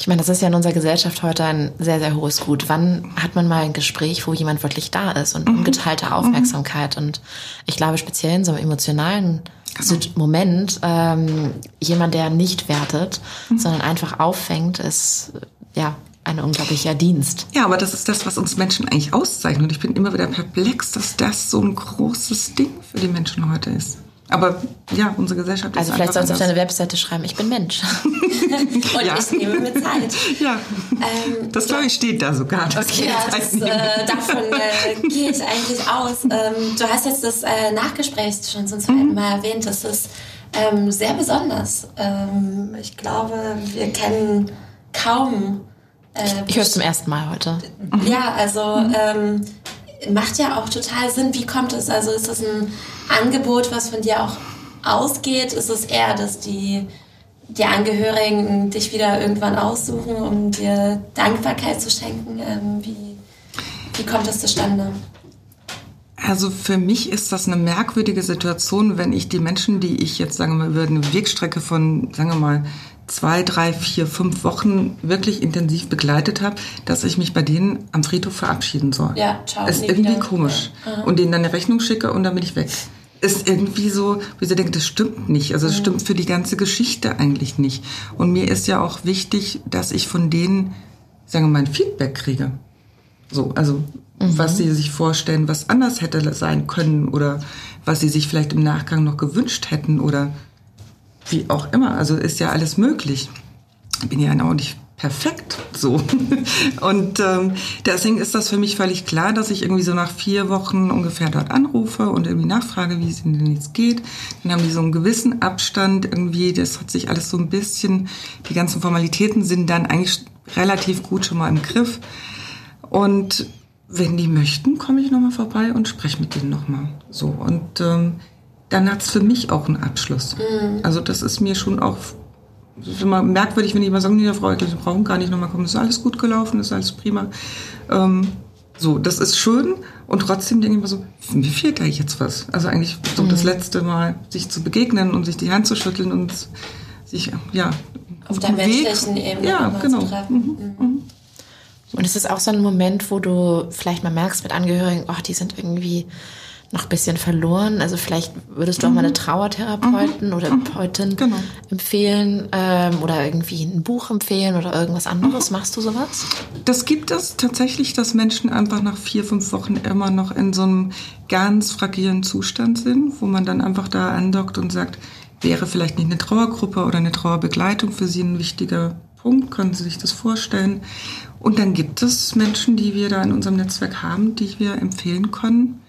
Ich meine, das ist ja in unserer Gesellschaft heute ein sehr, sehr hohes Gut. Wann hat man mal ein Gespräch, wo jemand wirklich da ist und mhm. ungeteilte mhm. Aufmerksamkeit? Mhm. Und ich glaube, speziell in so einem emotionalen genau. Moment, ähm, jemand, der nicht wertet, mhm. sondern einfach auffängt, ist ja ein unglaublicher Dienst. Ja, aber das ist das, was uns Menschen eigentlich auszeichnet. Und ich bin immer wieder perplex, dass das so ein großes Ding für die Menschen heute ist. Aber ja, unsere Gesellschaft ist Also vielleicht sollst du auf deine Webseite schreiben, ich bin Mensch. Und ja. ich nehme mir Zeit. Ja, ähm, das glaube ich steht da sogar. Okay, ja, das, äh, davon äh, gehe ich eigentlich aus. Ähm, du hast jetzt das äh, Nachgespräch schon zum zweiten mhm. Mal erwähnt. Das ist ähm, sehr besonders. Ähm, ich glaube, wir kennen kaum... Äh, ich höre es zum ersten Mal heute. Ja, also... Mhm macht ja auch total Sinn. Wie kommt es? Also ist das ein Angebot, was von dir auch ausgeht? Ist es eher, dass die, die Angehörigen dich wieder irgendwann aussuchen, um dir Dankbarkeit zu schenken? Ähm, wie, wie kommt das zustande? Also für mich ist das eine merkwürdige Situation, wenn ich die Menschen, die ich jetzt, sagen wir mal, über eine Wegstrecke von, sagen wir mal, zwei, drei, vier, fünf Wochen wirklich intensiv begleitet habe, dass ich mich bei denen am Friedhof verabschieden soll. Ja, ciao. Ist irgendwie wieder. komisch. Ja. Und denen dann eine Rechnung schicke und dann bin ich weg. Ist irgendwie so, wie sie denken, das stimmt nicht. Also es mhm. stimmt für die ganze Geschichte eigentlich nicht. Und mir ist ja auch wichtig, dass ich von denen, sagen wir mal, ein Feedback kriege. So, also mhm. was sie sich vorstellen, was anders hätte sein können oder was sie sich vielleicht im Nachgang noch gewünscht hätten oder wie auch immer. Also ist ja alles möglich. Ich bin ja auch nicht perfekt so. Und ähm, deswegen ist das für mich völlig klar, dass ich irgendwie so nach vier Wochen ungefähr dort anrufe und irgendwie nachfrage, wie es ihnen denn jetzt geht. Dann haben die so einen gewissen Abstand irgendwie, das hat sich alles so ein bisschen, die ganzen Formalitäten sind dann eigentlich relativ gut schon mal im Griff. Und wenn die möchten, komme ich nochmal vorbei und spreche mit denen nochmal. So. Und ähm, dann hat es für mich auch einen Abschluss. Mhm. Also das ist mir schon auch das ist immer merkwürdig, wenn die immer sagen, nee, Frau Sie brauchen gar nicht nochmal kommen, ist alles gut gelaufen, ist alles prima. Ähm, so, das ist schön und trotzdem denke ich mir so, mir fehlt da jetzt was. Also eigentlich so mhm. das letzte Mal, sich zu begegnen und sich die Hand zu schütteln und sich, ja, auf der menschlichen Ebene ja, genau. Mhm. Mhm. mhm. Und es ist auch so ein Moment, wo du vielleicht mal merkst mit Angehörigen, oh, die sind irgendwie noch ein bisschen verloren. Also vielleicht würdest du auch mal eine mhm. Trauertherapeutin mhm. oder Therapeutin genau. empfehlen ähm, oder irgendwie ein Buch empfehlen oder irgendwas anderes. Mhm. Machst du sowas? Das gibt es tatsächlich, dass Menschen einfach nach vier, fünf Wochen immer noch in so einem ganz fragilen Zustand sind, wo man dann einfach da andockt und sagt, wäre vielleicht nicht eine Trauergruppe oder eine Trauerbegleitung für Sie ein wichtiger Punkt? Können Sie sich das vorstellen? Und dann gibt es Menschen, die wir da in unserem Netzwerk haben, die wir empfehlen können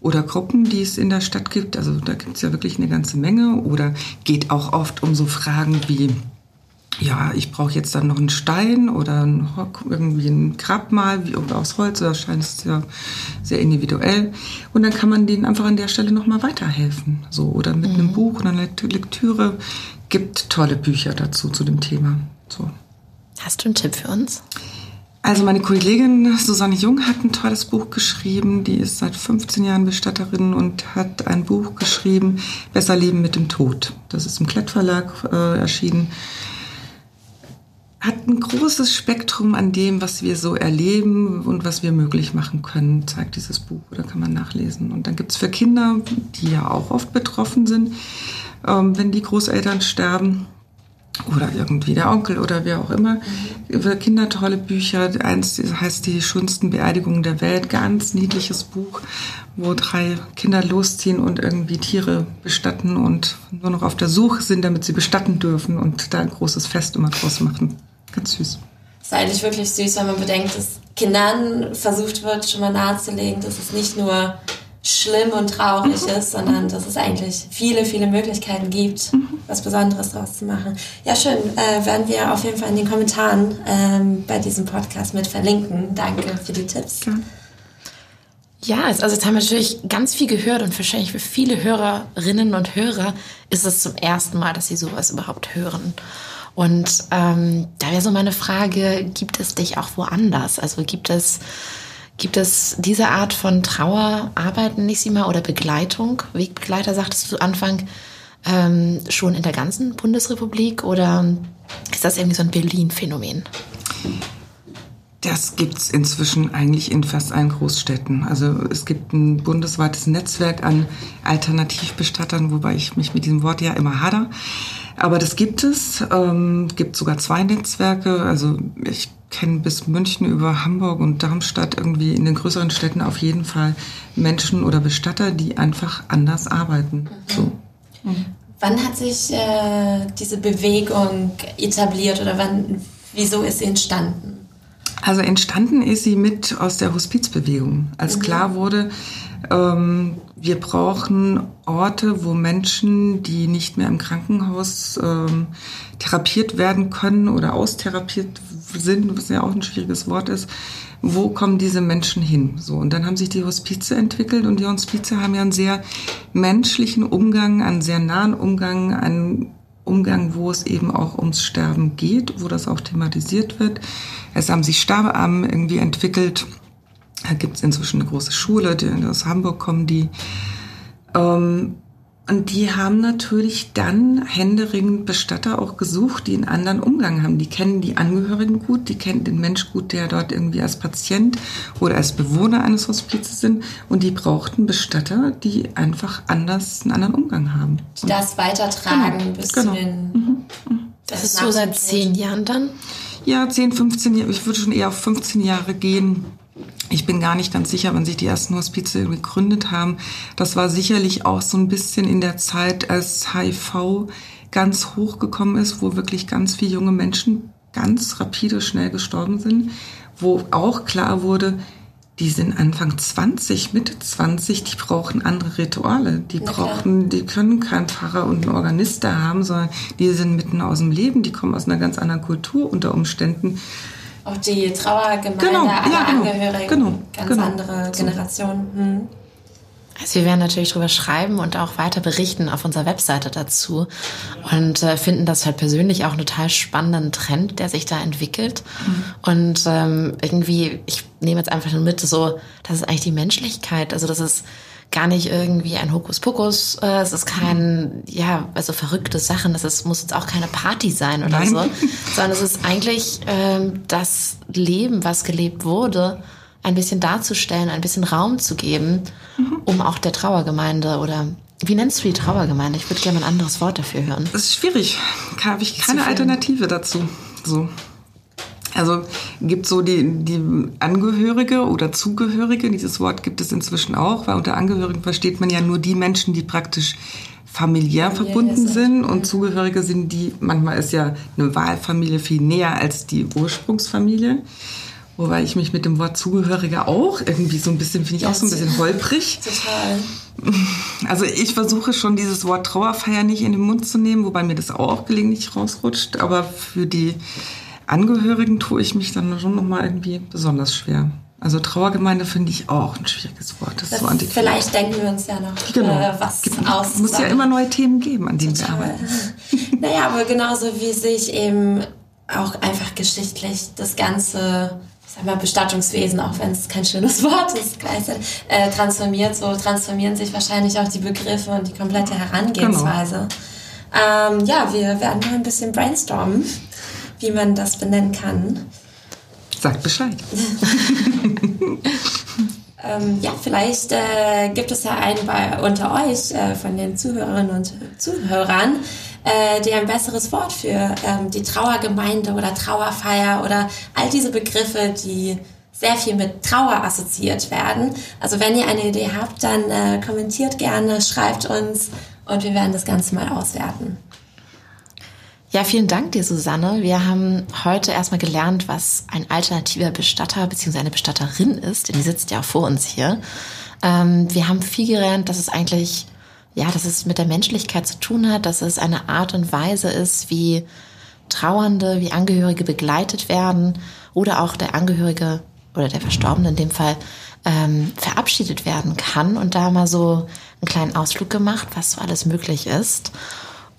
oder Gruppen, die es in der Stadt gibt. Also da gibt es ja wirklich eine ganze Menge. Oder geht auch oft um so Fragen wie, ja, ich brauche jetzt dann noch einen Stein oder ein, irgendwie ein Grabmal, wie aus Holz, oder scheint es ja sehr individuell. Und dann kann man denen einfach an der Stelle nochmal weiterhelfen. So, oder mit mhm. einem Buch oder einer Lektüre. Gibt tolle Bücher dazu, zu dem Thema. So. Hast du einen Tipp für uns? Also meine Kollegin Susanne Jung hat ein tolles Buch geschrieben. Die ist seit 15 Jahren Bestatterin und hat ein Buch geschrieben, Besser Leben mit dem Tod. Das ist im Klettverlag äh, erschienen. Hat ein großes Spektrum an dem, was wir so erleben und was wir möglich machen können, zeigt dieses Buch. Da kann man nachlesen. Und dann gibt's für Kinder, die ja auch oft betroffen sind, ähm, wenn die Großeltern sterben, oder irgendwie der Onkel oder wer auch immer. Über Kinder tolle Bücher. Eins heißt Die schönsten Beerdigungen der Welt. Ganz niedliches Buch, wo drei Kinder losziehen und irgendwie Tiere bestatten und nur noch auf der Suche sind, damit sie bestatten dürfen und da ein großes Fest immer draus machen. Ganz süß. Das ist eigentlich wirklich süß, wenn man bedenkt, dass Kindern versucht wird, schon mal nahezulegen, dass es nicht nur schlimm und traurig ist, sondern dass es eigentlich viele, viele Möglichkeiten gibt, mhm. was Besonderes daraus zu machen. Ja, schön. Äh, werden wir auf jeden Fall in den Kommentaren ähm, bei diesem Podcast mit verlinken. Danke für die Tipps. Ja. Ja, also jetzt haben wir natürlich ganz viel gehört und wahrscheinlich für viele Hörerinnen und Hörer ist es zum ersten Mal, dass sie sowas überhaupt hören. Und ähm, da wäre so meine Frage, gibt es dich auch woanders? Also gibt es, gibt es diese Art von Trauerarbeit, Nissima, oder Begleitung? Wegbegleiter, sagtest du zu Anfang, ähm, schon in der ganzen Bundesrepublik oder ist das irgendwie so ein Berlin-Phänomen? Das gibt es inzwischen eigentlich in fast allen Großstädten. Also es gibt ein bundesweites Netzwerk an Alternativbestattern, wobei ich mich mit diesem Wort ja immer hader. Aber das gibt es. Ähm, gibt sogar zwei Netzwerke. Also ich kenne bis München über Hamburg und Darmstadt irgendwie in den größeren Städten auf jeden Fall Menschen oder Bestatter, die einfach anders arbeiten. Mhm. So. Mhm. Wann hat sich äh, diese Bewegung etabliert oder wann, wieso ist sie entstanden? Also entstanden ist sie mit aus der Hospizbewegung, als mhm. klar wurde, ähm, wir brauchen Orte, wo Menschen, die nicht mehr im Krankenhaus ähm, therapiert werden können oder austherapiert sind, was ja auch ein schwieriges Wort ist, wo kommen diese Menschen hin? So und dann haben sich die Hospize entwickelt und die Hospize haben ja einen sehr menschlichen Umgang, einen sehr nahen Umgang, einen Umgang, wo es eben auch ums Sterben geht, wo das auch thematisiert wird. Es haben sich Sterbearmen irgendwie entwickelt. Da gibt es inzwischen eine große Schule, die aus Hamburg kommen, die ähm, und die haben natürlich dann händeringend Bestatter auch gesucht, die einen anderen Umgang haben. Die kennen die Angehörigen gut, die kennen den Mensch gut, der dort irgendwie als Patient oder als Bewohner eines Hospizes sind. Und die brauchten Bestatter, die einfach anders einen anderen Umgang haben. Die das weitertragen genau, bis genau. zu den... Mhm, mhm. Das, das ist so seit zehn Jahren dann? Ja, 10, 15 Jahre. Ich würde schon eher auf 15 Jahre gehen. Ich bin gar nicht ganz sicher, wann sich die ersten Hospize gegründet haben. Das war sicherlich auch so ein bisschen in der Zeit, als HIV ganz hochgekommen ist, wo wirklich ganz viele junge Menschen ganz rapide schnell gestorben sind, wo auch klar wurde, die sind Anfang 20, Mitte 20, die brauchen andere Rituale. Die brauchen, die können keinen Pfarrer und einen Organist da haben, sondern die sind mitten aus dem Leben, die kommen aus einer ganz anderen Kultur unter Umständen. Auch die Trauergemeinde genau, aller ja, genau, Angehörigen, genau, ganz genau. andere Generation. Hm. Also wir werden natürlich drüber schreiben und auch weiter berichten auf unserer Webseite dazu und äh, finden das halt persönlich auch einen total spannenden Trend, der sich da entwickelt. Mhm. Und ähm, irgendwie, ich nehme jetzt einfach nur mit, so, das ist eigentlich die Menschlichkeit. Also das ist gar nicht irgendwie ein Hokuspokus. Äh, es ist kein, ja, also verrückte Sachen. Das ist, muss jetzt auch keine Party sein oder Nein. so, sondern es ist eigentlich ähm, das Leben, was gelebt wurde ein bisschen darzustellen, ein bisschen Raum zu geben, mhm. um auch der Trauergemeinde oder wie nennst du die Trauergemeinde? Ich würde gerne ein anderes Wort dafür hören. Das ist schwierig. Habe ich keine Alternative dazu. So. Also gibt so die, die Angehörige oder Zugehörige, dieses Wort gibt es inzwischen auch, weil unter Angehörigen versteht man ja nur die Menschen, die praktisch familiär verbunden sind und Zugehörige sind die, manchmal ist ja eine Wahlfamilie viel näher als die Ursprungsfamilie. Wobei ich mich mit dem Wort Zugehörige auch irgendwie so ein bisschen, finde ich ja, auch so ein bisschen holprig. Total. Also ich versuche schon dieses Wort Trauerfeier nicht in den Mund zu nehmen, wobei mir das auch gelegentlich rausrutscht. Aber für die Angehörigen tue ich mich dann schon nochmal irgendwie besonders schwer. Also Trauergemeinde finde ich auch ein schwieriges Wort. Das das so vielleicht denken wir uns ja noch genau. äh, was Gibt, aus. Es muss ja immer neue Themen geben, an denen Total. wir arbeiten. naja, aber genauso wie sich eben auch einfach geschichtlich das ganze ich sag mal, Bestattungswesen, auch wenn es kein schönes Wort ist, äh, transformiert. So transformieren sich wahrscheinlich auch die Begriffe und die komplette Herangehensweise. Genau. Ähm, ja, wir werden mal ein bisschen brainstormen, wie man das benennen kann. Sagt Bescheid. ähm, ja, vielleicht äh, gibt es ja einen bei, unter euch, äh, von den Zuhörerinnen und Zuhörern, äh, die ein besseres Wort für ähm, die Trauergemeinde oder Trauerfeier oder all diese Begriffe, die sehr viel mit Trauer assoziiert werden. Also wenn ihr eine Idee habt, dann äh, kommentiert gerne, schreibt uns und wir werden das Ganze mal auswerten. Ja, vielen Dank dir, Susanne. Wir haben heute erstmal gelernt, was ein alternativer Bestatter bzw. eine Bestatterin ist, denn die sitzt ja vor uns hier. Ähm, wir haben viel gelernt, dass es eigentlich, ja, dass es mit der Menschlichkeit zu tun hat, dass es eine Art und Weise ist, wie Trauernde, wie Angehörige begleitet werden oder auch der Angehörige oder der Verstorbene in dem Fall ähm, verabschiedet werden kann und da mal so einen kleinen Ausflug gemacht, was so alles möglich ist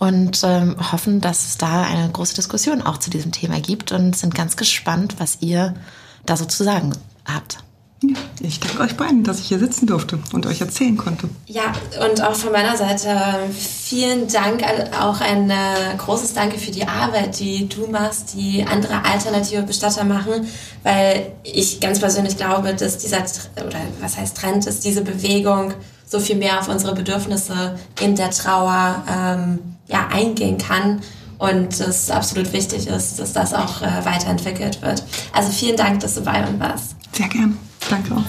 und ähm, hoffen, dass es da eine große Diskussion auch zu diesem Thema gibt und sind ganz gespannt, was ihr da so zu sagen habt. Ich danke euch beiden, dass ich hier sitzen durfte und euch erzählen konnte. Ja, und auch von meiner Seite vielen Dank, auch ein äh, großes Danke für die Arbeit, die du machst, die andere alternative Bestatter machen, weil ich ganz persönlich glaube, dass dieser, oder was heißt Trend, ist diese Bewegung so viel mehr auf unsere Bedürfnisse in der Trauer ähm, ja, eingehen kann und es absolut wichtig ist, dass das auch äh, weiterentwickelt wird. Also vielen Dank, dass du bei uns warst. Sehr gern. Danke auch.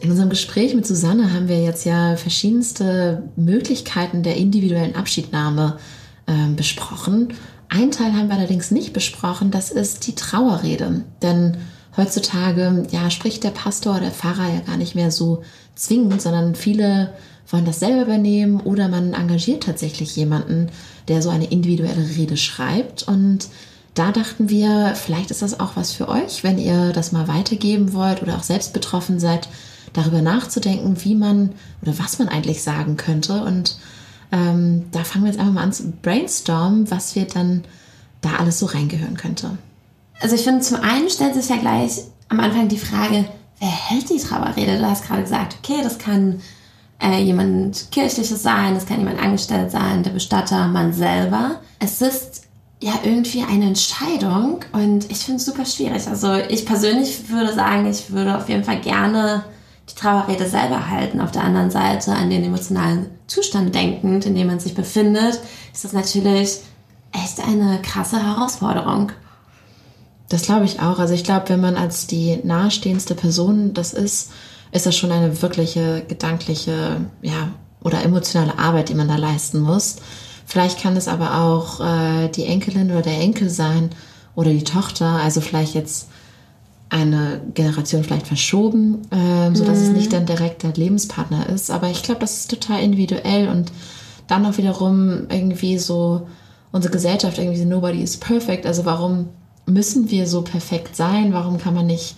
In unserem Gespräch mit Susanne haben wir jetzt ja verschiedenste Möglichkeiten der individuellen Abschiednahme äh, besprochen. Ein Teil haben wir allerdings nicht besprochen, das ist die Trauerrede. Denn heutzutage ja, spricht der Pastor oder der Pfarrer ja gar nicht mehr so zwingend, sondern viele wollen das selber übernehmen oder man engagiert tatsächlich jemanden, der so eine individuelle Rede schreibt. Und da dachten wir, vielleicht ist das auch was für euch, wenn ihr das mal weitergeben wollt oder auch selbst betroffen seid, darüber nachzudenken, wie man oder was man eigentlich sagen könnte. Und ähm, da fangen wir jetzt einfach mal an zu brainstormen, was wir dann da alles so reingehören könnte. Also ich finde, zum einen stellt sich ja gleich am Anfang die Frage, wer hält die Trauerrede? Du hast gerade gesagt, okay, das kann äh, jemand Kirchliches sein, das kann jemand angestellt sein, der Bestatter, man selber. Es ist ja irgendwie eine Entscheidung und ich finde es super schwierig. Also ich persönlich würde sagen, ich würde auf jeden Fall gerne die Trauerrede selber halten. Auf der anderen Seite an den emotionalen Zustand denkend, in dem man sich befindet, ist das natürlich echt eine krasse Herausforderung. Das glaube ich auch. Also ich glaube, wenn man als die nahestehendste Person das ist, ist das schon eine wirkliche gedankliche, ja, oder emotionale Arbeit, die man da leisten muss. Vielleicht kann es aber auch äh, die Enkelin oder der Enkel sein oder die Tochter, also vielleicht jetzt eine Generation vielleicht verschoben, äh, so dass mhm. es nicht dann direkt der Lebenspartner ist. Aber ich glaube, das ist total individuell und dann auch wiederum irgendwie so unsere Gesellschaft irgendwie so nobody is perfect. Also warum müssen wir so perfekt sein? Warum kann man nicht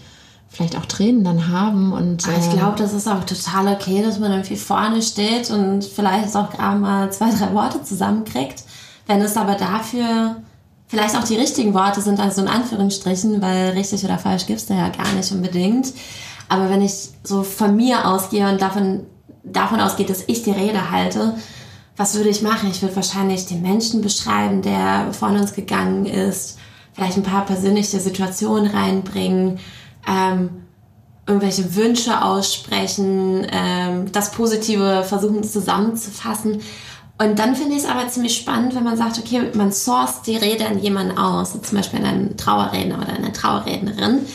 vielleicht auch Tränen dann haben. Und, äh ich glaube, das ist auch total okay, dass man irgendwie vorne steht und vielleicht auch gerade mal zwei, drei Worte zusammenkriegt. Wenn es aber dafür vielleicht auch die richtigen Worte sind, also in Anführungsstrichen, weil richtig oder falsch gibt es da ja gar nicht unbedingt. Aber wenn ich so von mir ausgehe und davon, davon ausgehe, dass ich die Rede halte, was würde ich machen? Ich würde wahrscheinlich den Menschen beschreiben, der von uns gegangen ist, vielleicht ein paar persönliche Situationen reinbringen, ähm, irgendwelche Wünsche aussprechen, ähm, das Positive versuchen zusammenzufassen. Und dann finde ich es aber ziemlich spannend, wenn man sagt, okay, man source die Rede an jemanden aus, zum Beispiel an einen Trauerredner oder eine Trauerrednerin.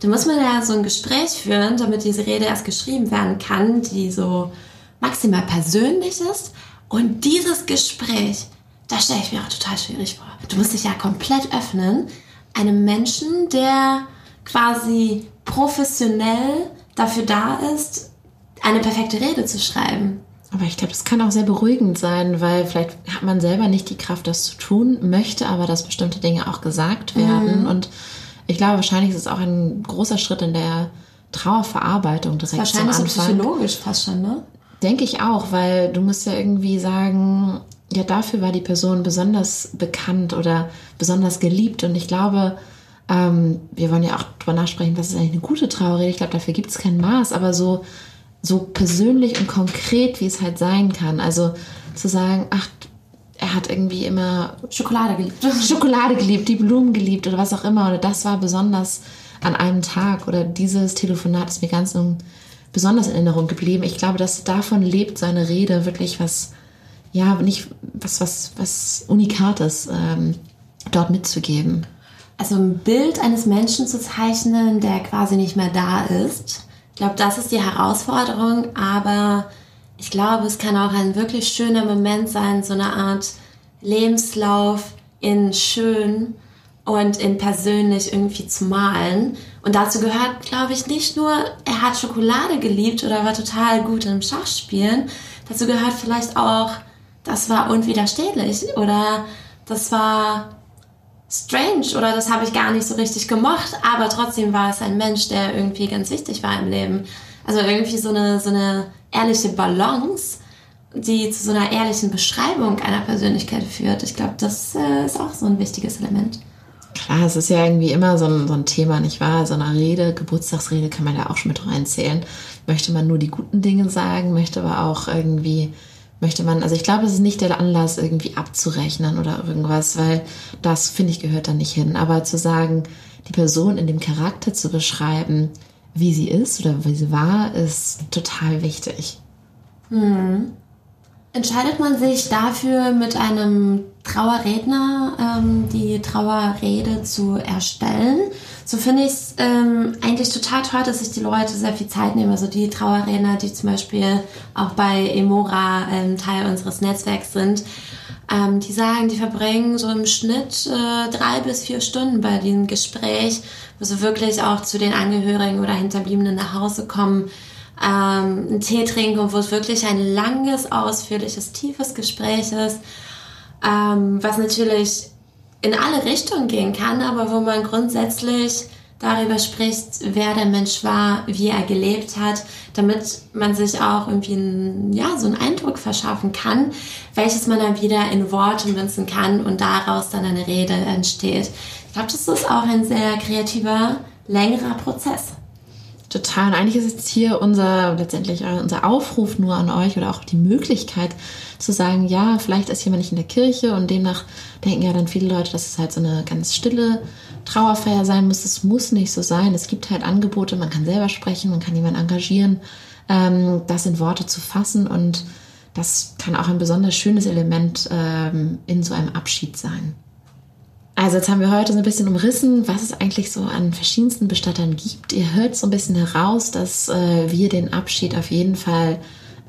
Dann muss man ja so ein Gespräch führen, damit diese Rede erst geschrieben werden kann, die so maximal persönlich ist. Und dieses Gespräch, da stelle ich mir auch total schwierig vor. Du musst dich ja komplett öffnen einem Menschen, der quasi professionell dafür da ist, eine perfekte Rede zu schreiben. Aber ich glaube, das kann auch sehr beruhigend sein, weil vielleicht hat man selber nicht die Kraft, das zu tun, möchte aber, dass bestimmte Dinge auch gesagt werden. Mhm. Und ich glaube, wahrscheinlich ist es auch ein großer Schritt in der Trauerverarbeitung direkt Wahrscheinlich zum Anfang. psychologisch fast schon, ne? Denke ich auch, weil du musst ja irgendwie sagen, ja, dafür war die Person besonders bekannt oder besonders geliebt. Und ich glaube, ähm, wir wollen ja auch drüber nachsprechen, was ist eigentlich eine gute Trauerrede. Ich glaube, dafür gibt es kein Maß, aber so, so persönlich und konkret, wie es halt sein kann. Also zu sagen, ach, er hat irgendwie immer Schokolade geliebt. Schokolade geliebt, die Blumen geliebt oder was auch immer. Oder das war besonders an einem Tag oder dieses Telefonat ist mir ganz besonders in Erinnerung geblieben. Ich glaube, dass davon lebt seine Rede wirklich was, ja, nicht was, was, was Unikates ähm, dort mitzugeben also ein Bild eines Menschen zu zeichnen, der quasi nicht mehr da ist. Ich glaube, das ist die Herausforderung, aber ich glaube, es kann auch ein wirklich schöner Moment sein, so eine Art Lebenslauf in schön und ihn persönlich irgendwie zu malen. Und dazu gehört, glaube ich, nicht nur, er hat Schokolade geliebt oder war total gut im Schachspielen. Dazu gehört vielleicht auch, das war unwiderstehlich oder das war strange oder das habe ich gar nicht so richtig gemocht, aber trotzdem war es ein Mensch, der irgendwie ganz wichtig war im Leben. Also irgendwie so eine, so eine ehrliche Balance, die zu so einer ehrlichen Beschreibung einer Persönlichkeit führt. Ich glaube, das äh, ist auch so ein wichtiges Element. Klar, es ist ja irgendwie immer so ein, so ein Thema, nicht wahr? So eine Rede, Geburtstagsrede kann man ja auch schon mit reinzählen. Möchte man nur die guten Dinge sagen, möchte aber auch irgendwie, möchte man, also ich glaube, es ist nicht der Anlass, irgendwie abzurechnen oder irgendwas, weil das, finde ich, gehört da nicht hin. Aber zu sagen, die Person in dem Charakter zu beschreiben, wie sie ist oder wie sie war, ist total wichtig. Hm. Entscheidet man sich dafür, mit einem Trauerredner ähm, die Trauerrede zu erstellen? So finde ich es ähm, eigentlich total toll, dass sich die Leute sehr viel Zeit nehmen. Also die Trauerredner, die zum Beispiel auch bei Emora ähm, Teil unseres Netzwerks sind, ähm, die sagen, die verbringen so im Schnitt äh, drei bis vier Stunden bei diesem Gespräch, wo sie wirklich auch zu den Angehörigen oder Hinterbliebenen nach Hause kommen ähm, einen Tee trinken und wo es wirklich ein langes, ausführliches, tiefes Gespräch ist, ähm, was natürlich in alle Richtungen gehen kann, aber wo man grundsätzlich darüber spricht, wer der Mensch war, wie er gelebt hat, damit man sich auch irgendwie einen, ja, so einen Eindruck verschaffen kann, welches man dann wieder in Worte münzen kann und daraus dann eine Rede entsteht. Ich glaube, das ist auch ein sehr kreativer, längerer Prozess. Total. Und eigentlich ist jetzt hier unser, letztendlich unser Aufruf nur an euch oder auch die Möglichkeit zu sagen, ja, vielleicht ist jemand nicht in der Kirche und demnach denken ja dann viele Leute, dass es halt so eine ganz stille Trauerfeier sein muss. Es muss nicht so sein. Es gibt halt Angebote, man kann selber sprechen, man kann jemanden engagieren, ähm, das in Worte zu fassen und das kann auch ein besonders schönes Element ähm, in so einem Abschied sein. Also jetzt haben wir heute so ein bisschen umrissen, was es eigentlich so an verschiedensten Bestattern gibt. Ihr hört so ein bisschen heraus, dass äh, wir den Abschied auf jeden Fall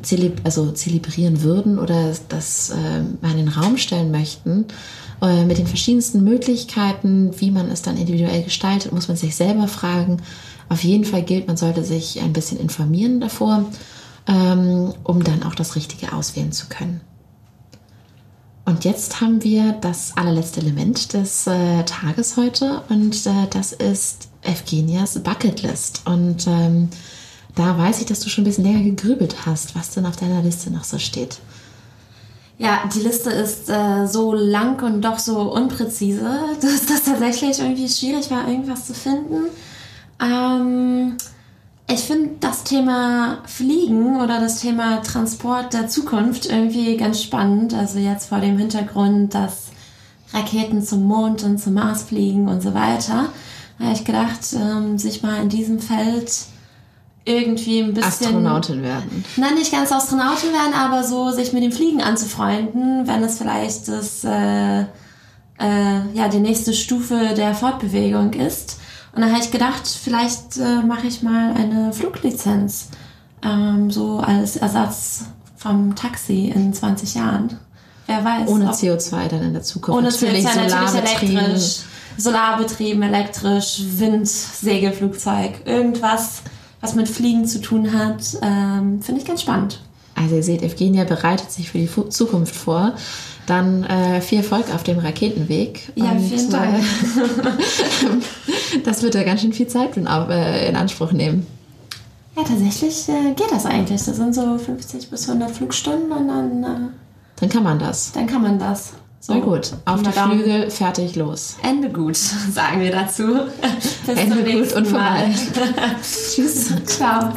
zeleb also zelebrieren würden oder das äh, mal in den Raum stellen möchten. Äh, mit den verschiedensten Möglichkeiten, wie man es dann individuell gestaltet, muss man sich selber fragen. Auf jeden Fall gilt, man sollte sich ein bisschen informieren davor, ähm, um dann auch das Richtige auswählen zu können. Und jetzt haben wir das allerletzte Element des äh, Tages heute und äh, das ist Evgenias Bucketlist. Und ähm, da weiß ich, dass du schon ein bisschen länger gegrübelt hast, was denn auf deiner Liste noch so steht. Ja, die Liste ist äh, so lang und doch so unpräzise, dass das tatsächlich irgendwie schwierig war, irgendwas zu finden. Ähm, ich finde das Thema Fliegen oder das Thema Transport der Zukunft irgendwie ganz spannend. Also jetzt vor dem Hintergrund, dass Raketen zum Mond und zum Mars fliegen und so weiter. Da habe ich gedacht, ähm, sich mal in diesem Feld irgendwie ein bisschen... Astronautin werden. Nein, nicht ganz Astronautin werden, aber so sich mit dem Fliegen anzufreunden, wenn es vielleicht das, äh, äh, ja, die nächste Stufe der Fortbewegung ist. Und dann habe ich gedacht, vielleicht äh, mache ich mal eine Fluglizenz, ähm, so als Ersatz vom Taxi in 20 Jahren. Wer weiß. Ohne CO2 dann in der Zukunft. Ohne natürlich CO2 natürlich elektrisch. Solarbetrieben, elektrisch, Wind, Segelflugzeug, irgendwas, was mit Fliegen zu tun hat, ähm, finde ich ganz spannend. Also ihr seht, Evgenia bereitet sich für die Zukunft vor. Dann äh, viel Erfolg auf dem Raketenweg. Ja, Und, vielen Dank. Äh, das wird ja ganz schön viel Zeit in, äh, in Anspruch nehmen. Ja, tatsächlich äh, geht das eigentlich. Das sind so 50 bis 100 Flugstunden und dann... Äh, dann kann man das. Dann kann man das. So, Na gut, auf die Flügel, fertig, los. Ende gut, sagen wir dazu. Bis Ende gut und vorbei. Tschüss. Ciao.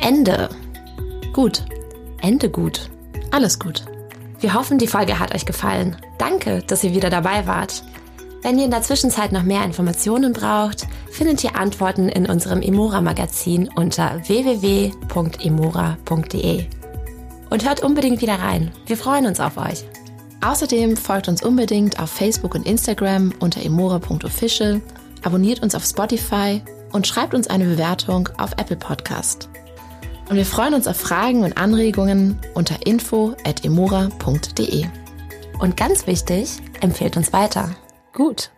Ende. Gut. Ende gut. Alles gut. Wir hoffen, die Folge hat euch gefallen. Danke, dass ihr wieder dabei wart. Wenn ihr in der Zwischenzeit noch mehr Informationen braucht, findet ihr Antworten in unserem Emora-Magazin unter www.emora.de. Und hört unbedingt wieder rein. Wir freuen uns auf euch. Außerdem folgt uns unbedingt auf Facebook und Instagram unter emora.official, abonniert uns auf Spotify und schreibt uns eine Bewertung auf Apple Podcast. Und wir freuen uns auf Fragen und Anregungen unter info.emora.de. Und ganz wichtig, empfehlt uns weiter. Gut.